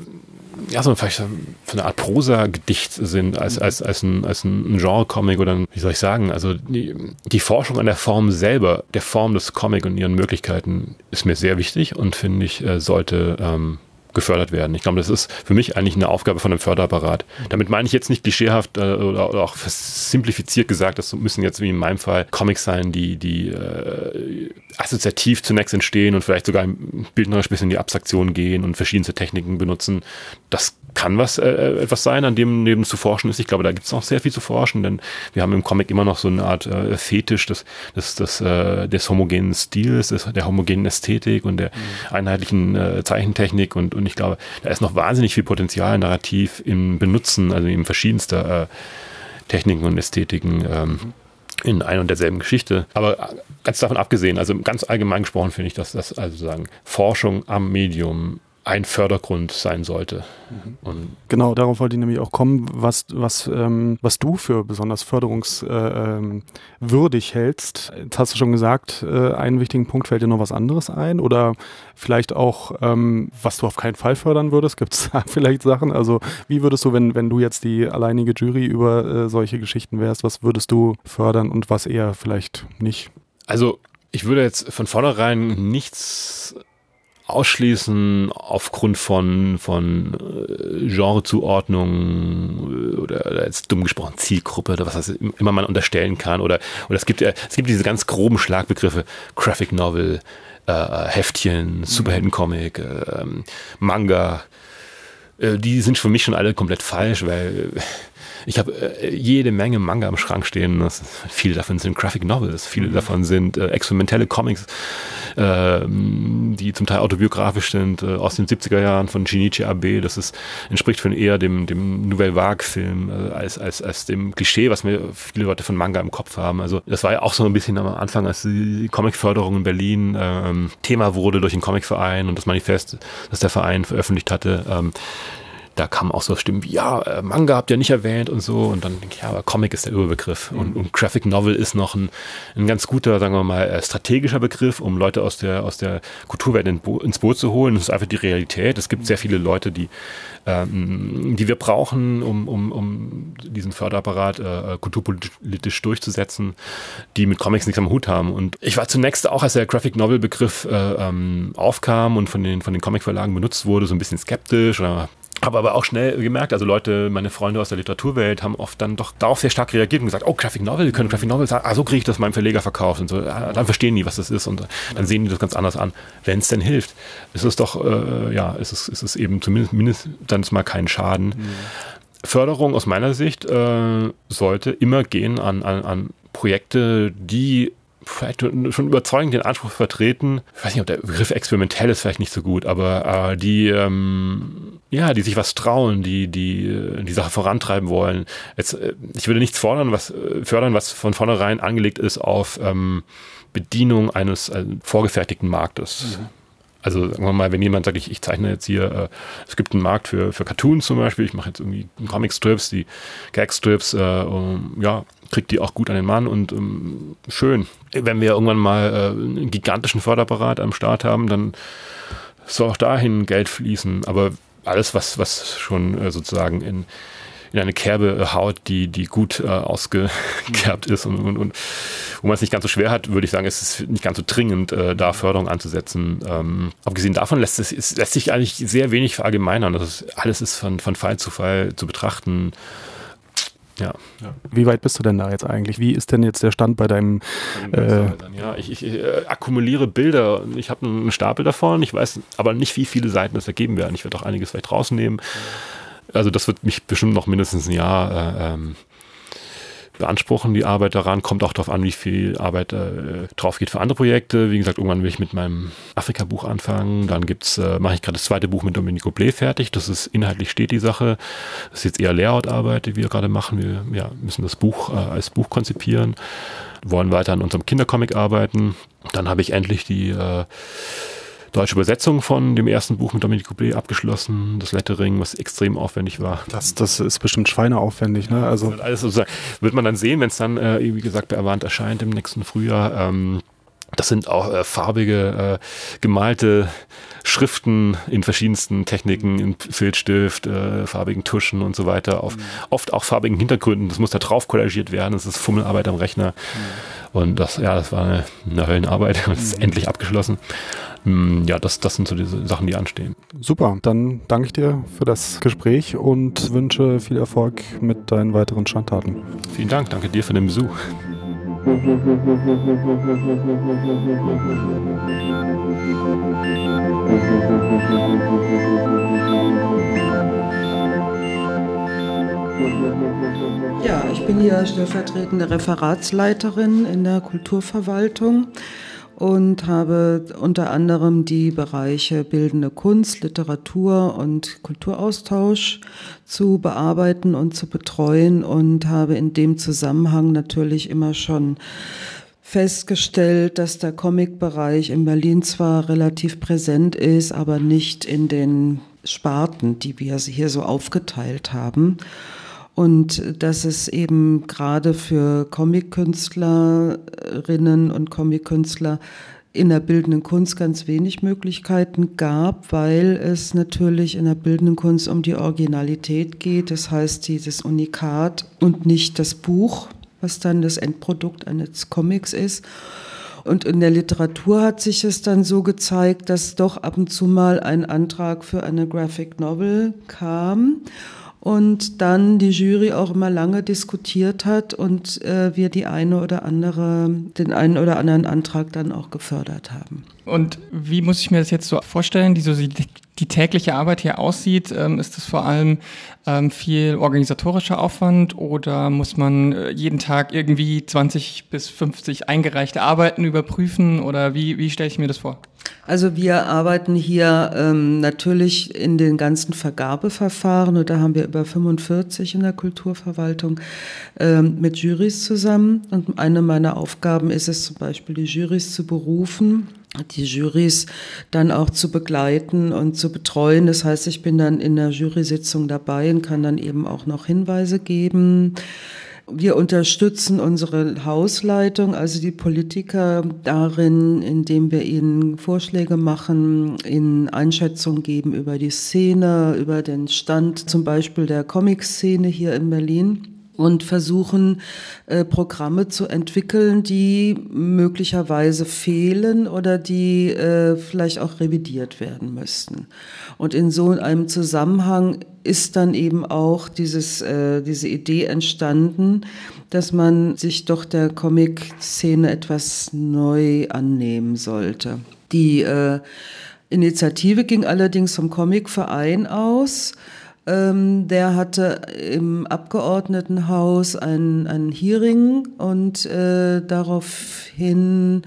[SPEAKER 2] ja, so vielleicht so eine Art Prosa-Gedicht sind, als, mhm. als, als ein, als ein Genre-Comic oder ein, wie soll ich sagen, also die, die Forschung an der Form selber, der Form des Comic und ihren Möglichkeiten ist mir sehr wichtig und finde ich, äh, sollte ähm, gefördert werden. Ich glaube, das ist für mich eigentlich eine Aufgabe von einem Förderapparat. Damit meine ich jetzt nicht klischeehaft äh, oder, oder, auch simplifiziert gesagt, das müssen jetzt wie in meinem Fall Comics sein, die, die äh, assoziativ zunächst entstehen und vielleicht sogar bildnerisch bis in die Abstraktion gehen und verschiedenste Techniken benutzen. Das kann was äh, etwas sein, an dem neben zu forschen ist. Ich glaube, da gibt es noch sehr viel zu forschen, denn wir haben im Comic immer noch so eine Art äh, Fetisch des, des, des, äh, des homogenen Stils, des, der homogenen Ästhetik und der mhm. einheitlichen äh, Zeichentechnik und, und ich glaube, da ist noch wahnsinnig viel Potenzial narrativ im Benutzen, also in verschiedenster äh, Techniken und Ästhetiken. Ähm, in ein und derselben Geschichte. Aber ganz davon abgesehen, also ganz allgemein gesprochen finde ich, dass das also sagen Forschung am Medium ein Fördergrund sein sollte.
[SPEAKER 1] Mhm. genau, darauf wollte ich nämlich auch kommen, was, was, ähm, was du für besonders förderungswürdig äh, ähm, hältst. Jetzt hast du schon gesagt, äh, einen wichtigen Punkt fällt dir noch was anderes ein oder vielleicht auch, ähm, was du auf keinen Fall fördern würdest. Gibt es da vielleicht Sachen? Also wie würdest du, wenn, wenn du jetzt die alleinige Jury über äh, solche Geschichten wärst, was würdest du fördern und was eher vielleicht nicht?
[SPEAKER 2] Also ich würde jetzt von vornherein nichts ausschließen aufgrund von, von äh, Genrezuordnung äh, oder, oder jetzt dumm gesprochen Zielgruppe oder was das immer man unterstellen kann. Oder, oder es gibt ja, es gibt diese ganz groben Schlagbegriffe, Graphic Novel, äh, Heftchen, Superheldencomic, äh, Manga. Äh, die sind für mich schon alle komplett falsch, weil ich habe äh, jede Menge Manga im Schrank stehen. Das, viele davon sind Graphic Novels, viele mhm. davon sind äh, experimentelle Comics, äh, die zum Teil autobiografisch sind, äh, aus den 70er Jahren von Shinichi Abe. Das ist, entspricht von eher dem, dem Nouvelle Vague-Film äh, als, als, als dem Klischee, was mir viele Leute von Manga im Kopf haben. Also das war ja auch so ein bisschen am Anfang, als die Comicförderung in Berlin ähm, Thema wurde durch den Comicverein und das Manifest, das der Verein veröffentlicht hatte. Ähm, da kamen auch so Stimmen wie, ja, äh, Manga habt ihr nicht erwähnt und so. Und dann denke ich, ja, aber Comic ist der Überbegriff. Mhm. Und, und, Graphic Novel ist noch ein, ein ganz guter, sagen wir mal, äh, strategischer Begriff, um Leute aus der, aus der Kulturwelt in Bo ins Boot zu holen. Das ist einfach die Realität. Es gibt sehr viele Leute, die, ähm, die wir brauchen, um, um, um diesen Förderapparat äh, kulturpolitisch durchzusetzen, die mit Comics nichts am Hut haben. Und ich war zunächst auch, als der Graphic Novel Begriff äh, ähm, aufkam und von den, von den Comicverlagen benutzt wurde, so ein bisschen skeptisch oder habe aber auch schnell gemerkt, also Leute, meine Freunde aus der Literaturwelt haben oft dann doch darauf sehr stark reagiert und gesagt, oh, Graphic Novel, wir können Graphic Novel sagen, ah, so kriege ich das meinem Verleger verkauft und so. Ah, dann verstehen die, was das ist und dann sehen die das ganz anders an. Wenn es denn hilft, ist es doch, äh, ja, ist es, ist es eben zumindest mindestens mal kein Schaden. Mhm. Förderung aus meiner Sicht äh, sollte immer gehen an, an, an Projekte, die vielleicht schon überzeugend den Anspruch vertreten, ich weiß nicht, ob der Begriff experimentell ist vielleicht nicht so gut, aber äh, die, ähm, ja, die sich was trauen, die, die äh, die Sache vorantreiben wollen. Jetzt, äh, ich würde nichts fordern, was äh, fördern, was von vornherein angelegt ist auf ähm, Bedienung eines äh, vorgefertigten Marktes. Mhm. Also sagen wir mal, wenn jemand sagt, ich, ich zeichne jetzt hier, äh, es gibt einen Markt für, für Cartoons zum Beispiel, ich mache jetzt irgendwie Comicstrips, die Gagstrips, äh, um, ja, kriegt die auch gut an den Mann und ähm, schön. Wenn wir irgendwann mal äh, einen gigantischen Förderapparat am Start haben, dann soll auch dahin Geld fließen. Aber alles, was, was schon äh, sozusagen in in eine Kerbe äh, haut, die, die gut äh, ausgekerbt ist und, und, und wo man es nicht ganz so schwer hat, würde ich sagen, ist es nicht ganz so dringend, äh, da Förderung anzusetzen. Ähm, abgesehen davon lässt, es, es lässt sich eigentlich sehr wenig verallgemeinern. Das ist, alles ist von, von Fall zu Fall zu betrachten.
[SPEAKER 1] Ja. ja. Wie weit bist du denn da jetzt eigentlich? Wie ist denn jetzt der Stand bei deinem? Äh
[SPEAKER 2] ja, ich, ich äh, akkumuliere Bilder. Ich habe einen Stapel davon. Ich weiß aber nicht, wie viele Seiten das ergeben werden. Ich werde auch einiges vielleicht rausnehmen. Mhm also das wird mich bestimmt noch mindestens ein Jahr äh, ähm, beanspruchen, die Arbeit daran. Kommt auch darauf an, wie viel Arbeit äh, drauf geht für andere Projekte. Wie gesagt, irgendwann will ich mit meinem Afrika-Buch anfangen. Dann äh, mache ich gerade das zweite Buch mit Domenico Blé fertig. Das ist inhaltlich steht die Sache. Das ist jetzt eher Layout-Arbeit, die wir gerade machen. Wir ja, müssen das Buch äh, als Buch konzipieren, wollen weiter an unserem Kindercomic arbeiten. Dann habe ich endlich die äh, deutsche Übersetzung von dem ersten Buch mit Dominique Couplé abgeschlossen, das Lettering, was extrem aufwendig war.
[SPEAKER 1] Das, das ist bestimmt schweineaufwendig, ne? Also
[SPEAKER 2] alles sozusagen, wird man dann sehen, wenn es dann, äh, wie gesagt, bei Avant erscheint im nächsten Frühjahr. Ähm, das sind auch äh, farbige, äh, gemalte Schriften in verschiedensten Techniken, in Filzstift, äh, farbigen Tuschen und so weiter, auf mhm. oft auch farbigen Hintergründen. Das muss da drauf kollagiert werden. Das ist Fummelarbeit am Rechner. Mhm. Und das, ja, das war eine, eine Höllenarbeit. Das ist mhm. endlich abgeschlossen. Mm, ja, das, das sind so diese Sachen, die anstehen.
[SPEAKER 1] Super, dann danke ich dir für das Gespräch und wünsche viel Erfolg mit deinen weiteren Standtaten.
[SPEAKER 2] Vielen Dank, danke dir für den Besuch.
[SPEAKER 3] Ja, ich bin hier stellvertretende Referatsleiterin in der Kulturverwaltung und habe unter anderem die Bereiche bildende Kunst, Literatur und Kulturaustausch zu bearbeiten und zu betreuen und habe in dem Zusammenhang natürlich immer schon festgestellt, dass der Comic-Bereich in Berlin zwar relativ präsent ist, aber nicht in den Sparten, die wir hier so aufgeteilt haben und dass es eben gerade für Comic-Künstlerinnen und Comic-Künstler in der bildenden Kunst ganz wenig Möglichkeiten gab, weil es natürlich in der bildenden Kunst um die Originalität geht, das heißt dieses Unikat und nicht das Buch, was dann das Endprodukt eines Comics ist. Und in der Literatur hat sich es dann so gezeigt, dass doch ab und zu mal ein Antrag für eine Graphic Novel kam und dann die Jury auch immer lange diskutiert hat und äh, wir die eine oder andere, den einen oder anderen Antrag dann auch gefördert haben.
[SPEAKER 4] Und wie muss ich mir das jetzt so vorstellen, die, so die, tägliche Arbeit hier aussieht? Ähm, ist das vor allem ähm, viel organisatorischer Aufwand oder muss man äh, jeden Tag irgendwie 20 bis 50 eingereichte Arbeiten überprüfen oder wie, wie stelle ich mir das vor?
[SPEAKER 3] Also wir arbeiten hier ähm, natürlich in den ganzen Vergabeverfahren und da haben wir über 45 in der Kulturverwaltung ähm, mit Jurys zusammen. Und eine meiner Aufgaben ist es zum Beispiel, die Jurys zu berufen die Jurys dann auch zu begleiten und zu betreuen. Das heißt, ich bin dann in der Jury-Sitzung dabei und kann dann eben auch noch Hinweise geben. Wir unterstützen unsere Hausleitung, also die Politiker darin, indem wir ihnen Vorschläge machen, ihnen Einschätzungen geben über die Szene, über den Stand zum Beispiel der Comic-Szene hier in Berlin und versuchen, äh, Programme zu entwickeln, die möglicherweise fehlen oder die äh, vielleicht auch revidiert werden müssten. Und in so einem Zusammenhang ist dann eben auch dieses, äh, diese Idee entstanden, dass man sich doch der Comic-Szene etwas neu annehmen sollte. Die äh, Initiative ging allerdings vom Comic-Verein aus Ähm, der hatte im Abgeordnetenhaus ein, ein Hearing und äh, daraufhin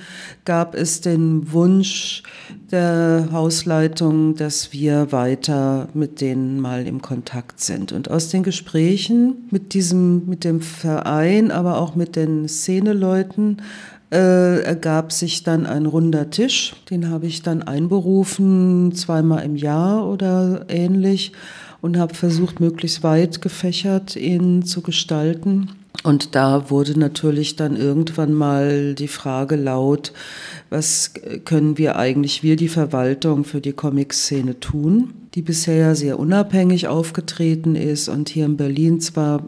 [SPEAKER 3] gab es den Wunsch der Hausleitung, dass wir weiter mit denen mal im Kontakt sind. Und aus den Gesprächen mit diesem, mit dem Verein, aber auch mit den Szeneleuten äh, ergab sich dann ein runder Tisch. Den habe ich dann einberufen, zweimal im Jahr oder ähnlich und habe versucht, möglichst weit gefächert ihn zu gestalten. Und da wurde natürlich dann irgendwann mal die Frage laut, was können wir eigentlich, wir die Verwaltung für die Comic-Szene tun? Die bisher sehr unabhängig aufgetreten ist und hier in Berlin zwar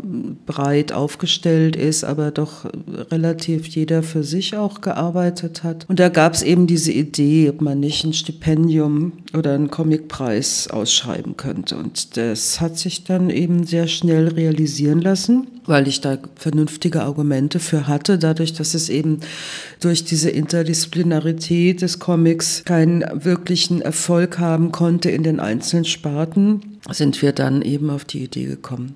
[SPEAKER 3] breit aufgestellt ist, aber doch relativ jeder für sich auch gearbeitet hat. Und da gab es eben diese Idee, ob man nicht ein Stipendium oder einen Comicpreis ausschreiben könnte. Und das hat sich dann eben sehr schnell realisieren lassen, weil ich da vernünftige Argumente für hatte, dadurch, dass es eben durch diese Interdisziplinarität des Comics keinen wirklichen Erfolg haben konnte in den einzelnen einzelnen Sparten sind wir dann eben auf die Idee gekommen,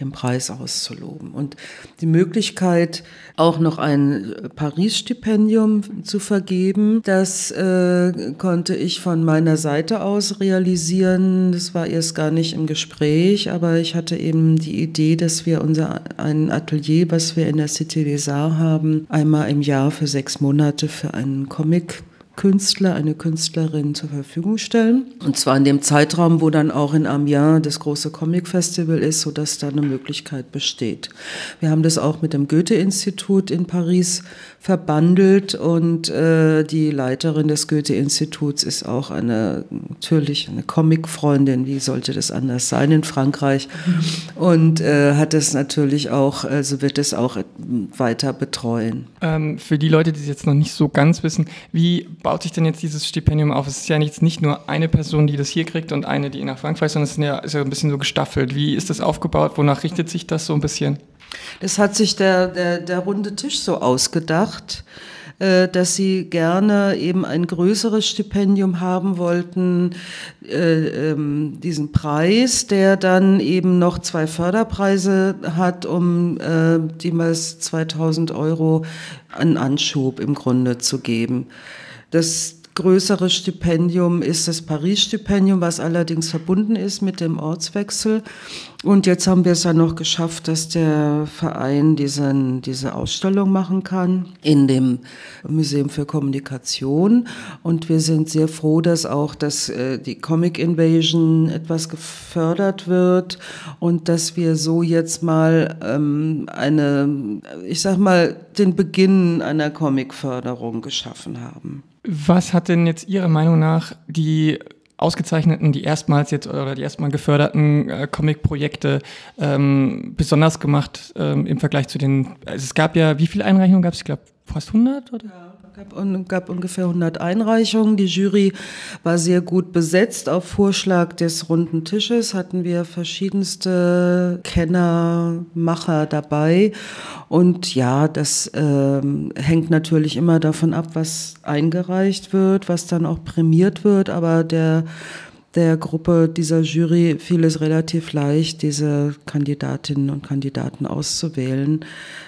[SPEAKER 3] den Preis auszuloben. Und die Möglichkeit, auch noch ein Paris-Stipendium zu vergeben, das äh, konnte ich von meiner Seite aus realisieren. Das war erst gar nicht im Gespräch, aber ich hatte eben die Idee, dass wir unser ein Atelier, was wir in der Cité des Arts haben, einmal im Jahr für sechs Monate für einen Comic Künstler, eine Künstlerin zur Verfügung stellen. Und zwar in dem Zeitraum, wo dann auch in Amiens das große Comic-Festival ist, sodass da eine Möglichkeit besteht. Wir haben das auch mit dem Goethe-Institut in Paris verbandelt und äh, die Leiterin des Goethe-Instituts ist auch eine, natürlich eine Comic-Freundin, wie sollte das anders sein in Frankreich und äh, hat es natürlich auch, also wird es auch weiter betreuen.
[SPEAKER 4] Ähm, für die Leute, die es jetzt noch nicht so ganz wissen, wie baut sich denn jetzt dieses Stipendium auf? Es ist ja jetzt nicht nur eine Person, die das hier kriegt und eine, die nach Frankreich, sondern es ist ja, ist ja ein bisschen so gestaffelt. Wie ist das aufgebaut? Wonach richtet sich das so ein bisschen?
[SPEAKER 3] Das hat sich der, der, der runde Tisch so ausgedacht, äh, dass sie gerne eben ein größeres Stipendium haben wollten, äh, ähm, diesen Preis, der dann eben noch zwei Förderpreise hat, um äh, jeweils 2000 Euro an Anschub im Grunde zu geben. Das größere Stipendium ist das Paris-Stipendium, was allerdings verbunden ist mit dem Ortswechsel. Und jetzt haben wir es ja noch geschafft, dass der Verein diesen, diese Ausstellung machen kann in dem Museum für Kommunikation. Und wir sind sehr froh, dass auch dass, äh, die Comic Invasion etwas gefördert wird und dass wir so jetzt mal ähm, eine, ich sag mal, den Beginn einer Comic-Förderung geschaffen haben.
[SPEAKER 4] Was hat denn jetzt Ihrer Meinung nach die ausgezeichneten, die erstmals jetzt oder die erstmal geförderten äh, Comic-Projekte ähm, besonders gemacht ähm, im Vergleich zu den, also es gab ja, wie viele Einreichungen gab es? Ich glaube fast 100 oder?
[SPEAKER 3] Ja gab, gab ungefähr 100 Einreichungen. Die Jury war sehr gut besetzt. Auf Vorschlag des runden Tisches hatten wir verschiedenste Kenner, Macher dabei. Und ja, das ähm, hängt natürlich immer davon ab, was eingereicht wird, was dann auch prämiert wird. Aber der der Gruppe dieser Jury fiel es relativ leicht, diese Kandidatinnen und Kandidaten auszuwählen.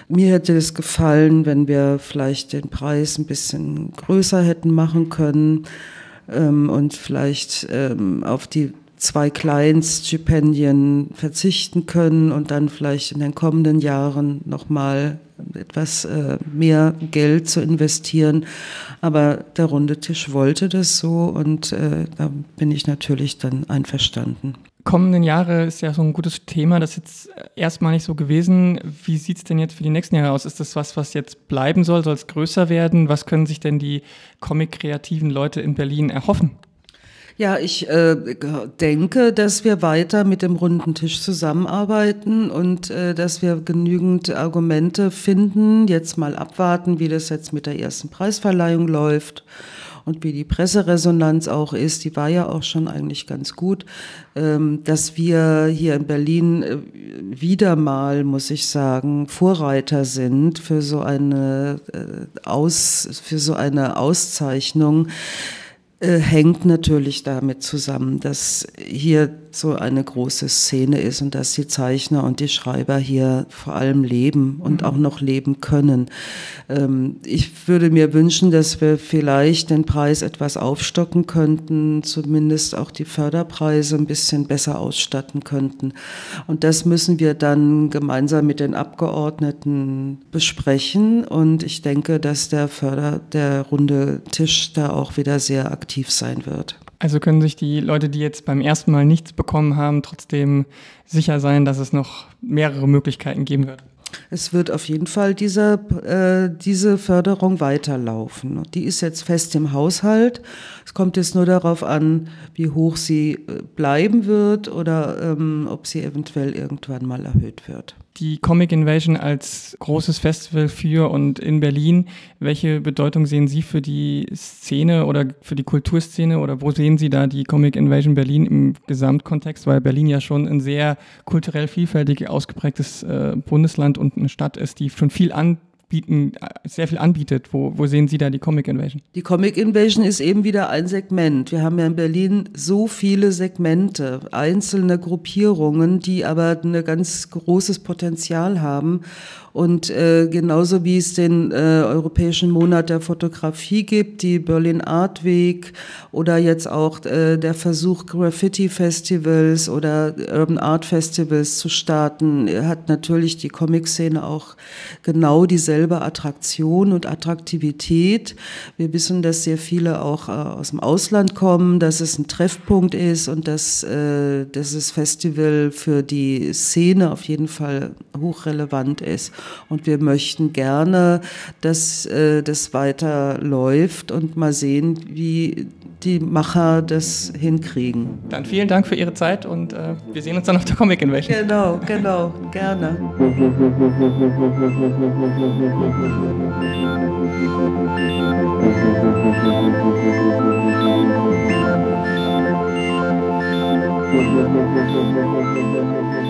[SPEAKER 3] Mir hätte es gefallen, wenn wir vielleicht den Preis ein bisschen größer hätten machen können ähm, und vielleicht ähm, auf die zwei Kleinststipendien verzichten können und dann vielleicht in den kommenden Jahren nochmal etwas äh, mehr Geld zu investieren. Aber der runde Tisch wollte das so und äh, da bin ich natürlich dann einverstanden.
[SPEAKER 4] Kommenden Jahre ist ja so ein gutes Thema, das ist jetzt erstmal nicht so gewesen. Wie sieht es denn jetzt für die nächsten Jahre aus? Ist das was, was jetzt bleiben soll? Soll es größer werden? Was können sich denn die comic-kreativen Leute in Berlin erhoffen?
[SPEAKER 3] Ja, ich äh, denke, dass wir weiter mit dem runden Tisch zusammenarbeiten und äh, dass wir genügend Argumente finden. Jetzt mal abwarten, wie das jetzt mit der ersten Preisverleihung läuft und wie die Presseresonanz auch ist, die war ja auch schon eigentlich ganz gut, ähm, dass wir hier in Berlin äh, wieder mal, muss ich sagen, Vorreiter sind für so eine äh, Aus, für so eine Auszeichnung hängt natürlich damit zusammen, dass hier so eine große Szene ist und dass die Zeichner und die Schreiber hier vor allem leben und mhm. auch noch leben können. Ähm, ich würde mir wünschen, dass wir vielleicht den Preis etwas aufstocken könnten, zumindest auch die Förderpreise ein bisschen besser ausstatten könnten. Und das müssen wir dann gemeinsam mit den Abgeordneten besprechen. Und ich denke, dass der Förder, der runde Tisch da auch wieder sehr aktiv sein wird.
[SPEAKER 4] Also können sich die Leute, die jetzt beim ersten Mal nichts bekommen haben, trotzdem sicher sein, dass es noch mehrere Möglichkeiten geben wird?
[SPEAKER 3] Es wird auf jeden Fall diese, äh, diese Förderung weiterlaufen. Die ist jetzt fest im Haushalt. Es kommt jetzt nur darauf an, wie hoch sie äh, bleiben wird oder ähm, ob sie eventuell irgendwann mal erhöht wird
[SPEAKER 4] die Comic Invasion als großes Festival für und in Berlin. Welche Bedeutung sehen Sie für die Szene oder für die Kulturszene oder wo sehen Sie da die Comic Invasion Berlin im Gesamtkontext, weil Berlin ja schon ein sehr kulturell vielfältig ausgeprägtes äh, Bundesland und eine Stadt ist, die schon viel an bieten, sehr viel anbietet. Wo, wo sehen Sie da die Comic Invasion?
[SPEAKER 3] Die Comic Invasion ist eben wieder ein Segment. Wir haben ja in Berlin so viele Segmente, einzelne Gruppierungen, die aber ein ganz großes Potenzial haben. Und äh, genauso wie es den äh, Europäischen Monat der Fotografie gibt, die Berlin Art Week oder jetzt auch äh, der Versuch, Graffiti-Festivals oder Urban Art Festivals zu starten, hat natürlich die Comic-Szene auch genau dieselbe Attraktion und Attraktivität. Wir wissen, dass sehr viele auch äh, aus dem Ausland kommen, dass es ein Treffpunkt ist und dass, äh, dass das Festival für die Szene auf jeden Fall hochrelevant ist. Und wir möchten gerne, dass äh, das weiter läuft und mal sehen, wie die Macher das hinkriegen.
[SPEAKER 4] Dann vielen Dank für Ihre Zeit und äh, wir sehen uns dann auf der Comic Invasion.
[SPEAKER 3] Genau, genau, gerne.